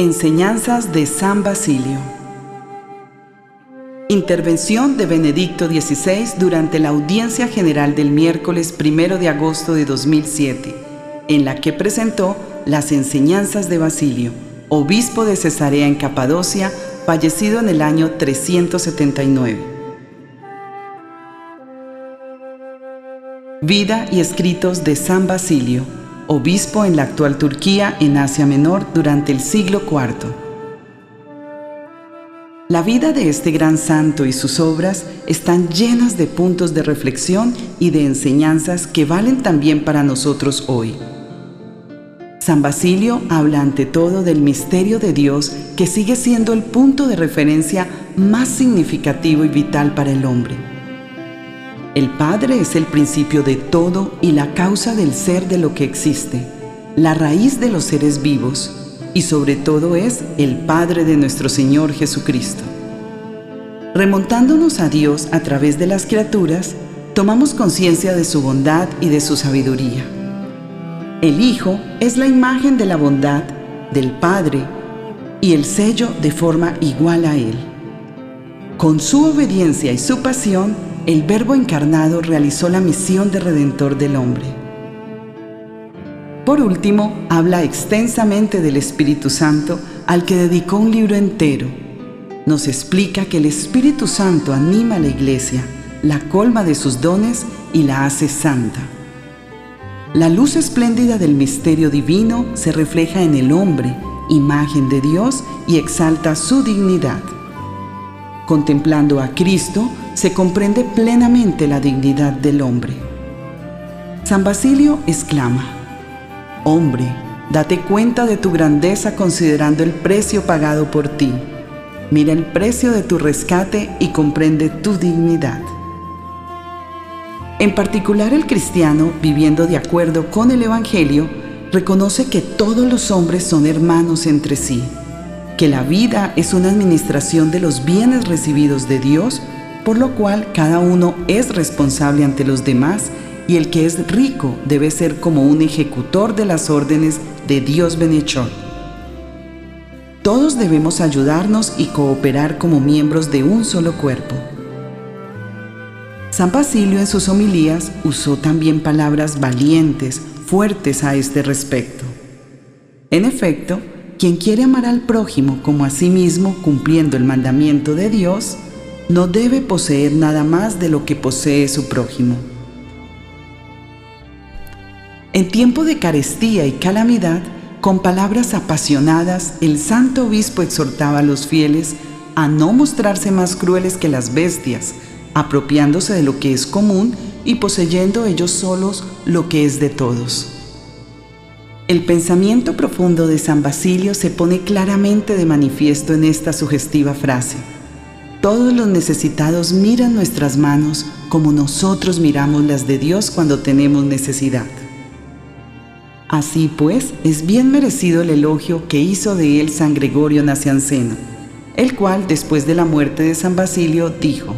Enseñanzas de San Basilio. Intervención de Benedicto XVI durante la audiencia general del miércoles 1 de agosto de 2007, en la que presentó las enseñanzas de Basilio, obispo de Cesarea en Capadocia, fallecido en el año 379. Vida y escritos de San Basilio obispo en la actual Turquía en Asia Menor durante el siglo IV. La vida de este gran santo y sus obras están llenas de puntos de reflexión y de enseñanzas que valen también para nosotros hoy. San Basilio habla ante todo del misterio de Dios que sigue siendo el punto de referencia más significativo y vital para el hombre el Padre es el principio de todo y la causa del ser de lo que existe, la raíz de los seres vivos y sobre todo es el Padre de nuestro Señor Jesucristo. Remontándonos a Dios a través de las criaturas, tomamos conciencia de su bondad y de su sabiduría. El Hijo es la imagen de la bondad del Padre y el sello de forma igual a Él. Con su obediencia y su pasión, el Verbo encarnado realizó la misión de redentor del hombre. Por último, habla extensamente del Espíritu Santo al que dedicó un libro entero. Nos explica que el Espíritu Santo anima a la iglesia, la colma de sus dones y la hace santa. La luz espléndida del misterio divino se refleja en el hombre, imagen de Dios, y exalta su dignidad. Contemplando a Cristo, se comprende plenamente la dignidad del hombre. San Basilio exclama, Hombre, date cuenta de tu grandeza considerando el precio pagado por ti. Mira el precio de tu rescate y comprende tu dignidad. En particular el cristiano, viviendo de acuerdo con el Evangelio, reconoce que todos los hombres son hermanos entre sí que la vida es una administración de los bienes recibidos de Dios, por lo cual cada uno es responsable ante los demás y el que es rico debe ser como un ejecutor de las órdenes de Dios Benechor. Todos debemos ayudarnos y cooperar como miembros de un solo cuerpo. San Basilio en sus homilías usó también palabras valientes, fuertes a este respecto. En efecto, quien quiere amar al prójimo como a sí mismo cumpliendo el mandamiento de Dios, no debe poseer nada más de lo que posee su prójimo. En tiempo de carestía y calamidad, con palabras apasionadas, el santo obispo exhortaba a los fieles a no mostrarse más crueles que las bestias, apropiándose de lo que es común y poseyendo ellos solos lo que es de todos. El pensamiento profundo de San Basilio se pone claramente de manifiesto en esta sugestiva frase. Todos los necesitados miran nuestras manos como nosotros miramos las de Dios cuando tenemos necesidad. Así pues, es bien merecido el elogio que hizo de él San Gregorio Nacianceno, el cual, después de la muerte de San Basilio, dijo,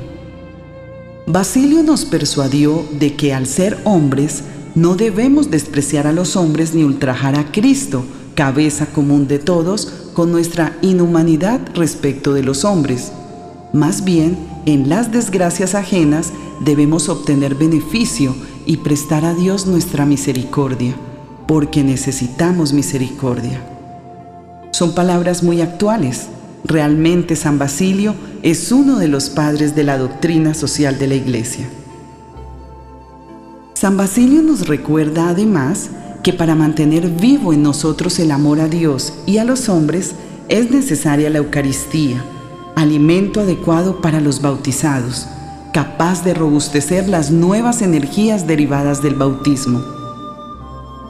Basilio nos persuadió de que al ser hombres no debemos despreciar a los hombres ni ultrajar a Cristo, cabeza común de todos, con nuestra inhumanidad respecto de los hombres. Más bien, en las desgracias ajenas debemos obtener beneficio y prestar a Dios nuestra misericordia, porque necesitamos misericordia. Son palabras muy actuales. Realmente San Basilio es uno de los padres de la doctrina social de la Iglesia. San Basilio nos recuerda además que para mantener vivo en nosotros el amor a Dios y a los hombres es necesaria la Eucaristía, alimento adecuado para los bautizados, capaz de robustecer las nuevas energías derivadas del bautismo.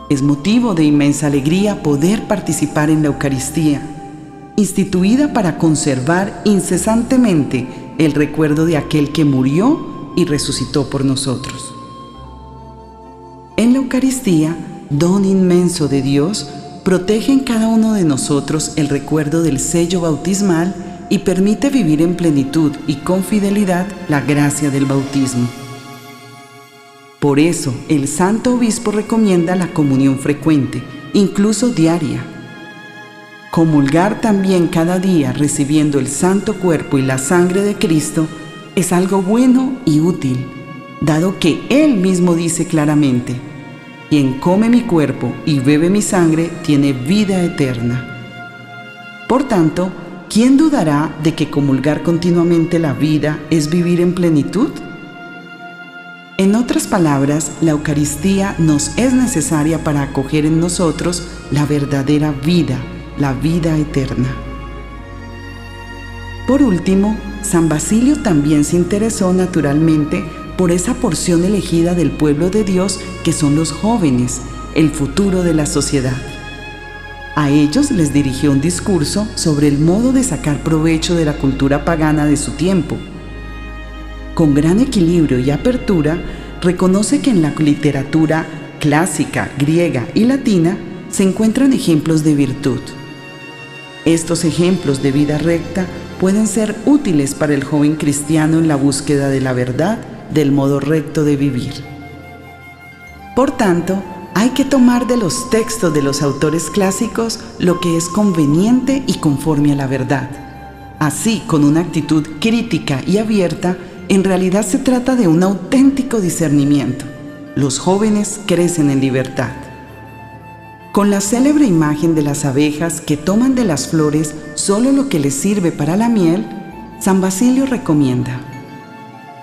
Es motivo de inmensa alegría poder participar en la Eucaristía, instituida para conservar incesantemente el recuerdo de aquel que murió y resucitó por nosotros. En la Eucaristía, don inmenso de Dios, protege en cada uno de nosotros el recuerdo del sello bautismal y permite vivir en plenitud y con fidelidad la gracia del bautismo. Por eso, el Santo Obispo recomienda la comunión frecuente, incluso diaria. Comulgar también cada día recibiendo el santo cuerpo y la sangre de Cristo es algo bueno y útil, dado que Él mismo dice claramente, quien come mi cuerpo y bebe mi sangre tiene vida eterna. Por tanto, ¿quién dudará de que comulgar continuamente la vida es vivir en plenitud? En otras palabras, la Eucaristía nos es necesaria para acoger en nosotros la verdadera vida, la vida eterna. Por último, San Basilio también se interesó naturalmente por esa porción elegida del pueblo de Dios que son los jóvenes, el futuro de la sociedad. A ellos les dirigió un discurso sobre el modo de sacar provecho de la cultura pagana de su tiempo con gran equilibrio y apertura, reconoce que en la literatura clásica, griega y latina se encuentran ejemplos de virtud. Estos ejemplos de vida recta pueden ser útiles para el joven cristiano en la búsqueda de la verdad del modo recto de vivir. Por tanto, hay que tomar de los textos de los autores clásicos lo que es conveniente y conforme a la verdad. Así, con una actitud crítica y abierta, en realidad se trata de un auténtico discernimiento. Los jóvenes crecen en libertad. Con la célebre imagen de las abejas que toman de las flores solo lo que les sirve para la miel, San Basilio recomienda,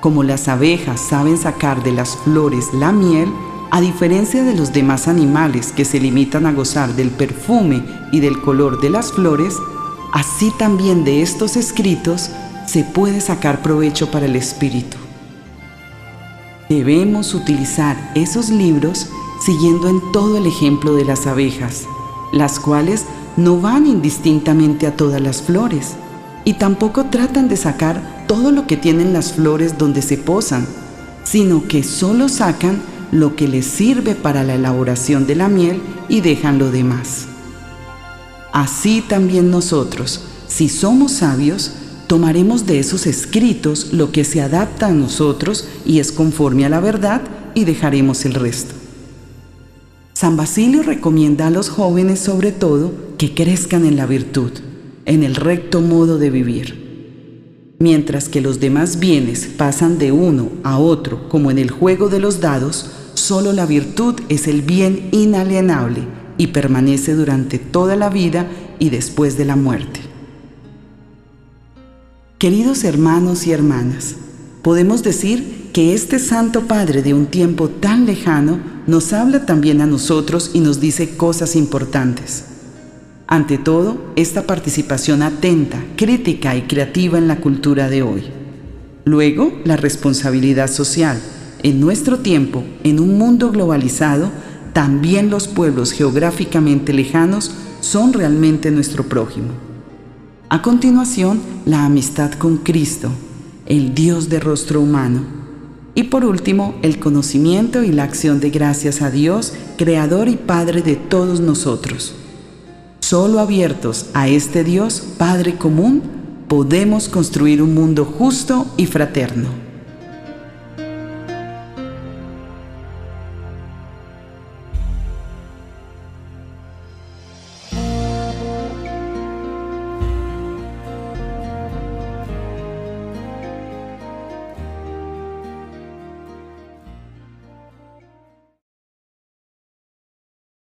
como las abejas saben sacar de las flores la miel, a diferencia de los demás animales que se limitan a gozar del perfume y del color de las flores, así también de estos escritos se puede sacar provecho para el espíritu. Debemos utilizar esos libros siguiendo en todo el ejemplo de las abejas, las cuales no van indistintamente a todas las flores y tampoco tratan de sacar todo lo que tienen las flores donde se posan, sino que solo sacan lo que les sirve para la elaboración de la miel y dejan lo demás. Así también nosotros, si somos sabios, tomaremos de esos escritos lo que se adapta a nosotros y es conforme a la verdad y dejaremos el resto. San Basilio recomienda a los jóvenes sobre todo que crezcan en la virtud, en el recto modo de vivir. Mientras que los demás bienes pasan de uno a otro como en el juego de los dados, solo la virtud es el bien inalienable y permanece durante toda la vida y después de la muerte. Queridos hermanos y hermanas, podemos decir que este Santo Padre de un tiempo tan lejano nos habla también a nosotros y nos dice cosas importantes. Ante todo, esta participación atenta, crítica y creativa en la cultura de hoy. Luego, la responsabilidad social. En nuestro tiempo, en un mundo globalizado, también los pueblos geográficamente lejanos son realmente nuestro prójimo. A continuación, la amistad con Cristo, el Dios de rostro humano. Y por último, el conocimiento y la acción de gracias a Dios, Creador y Padre de todos nosotros. Solo abiertos a este Dios, Padre común, podemos construir un mundo justo y fraterno.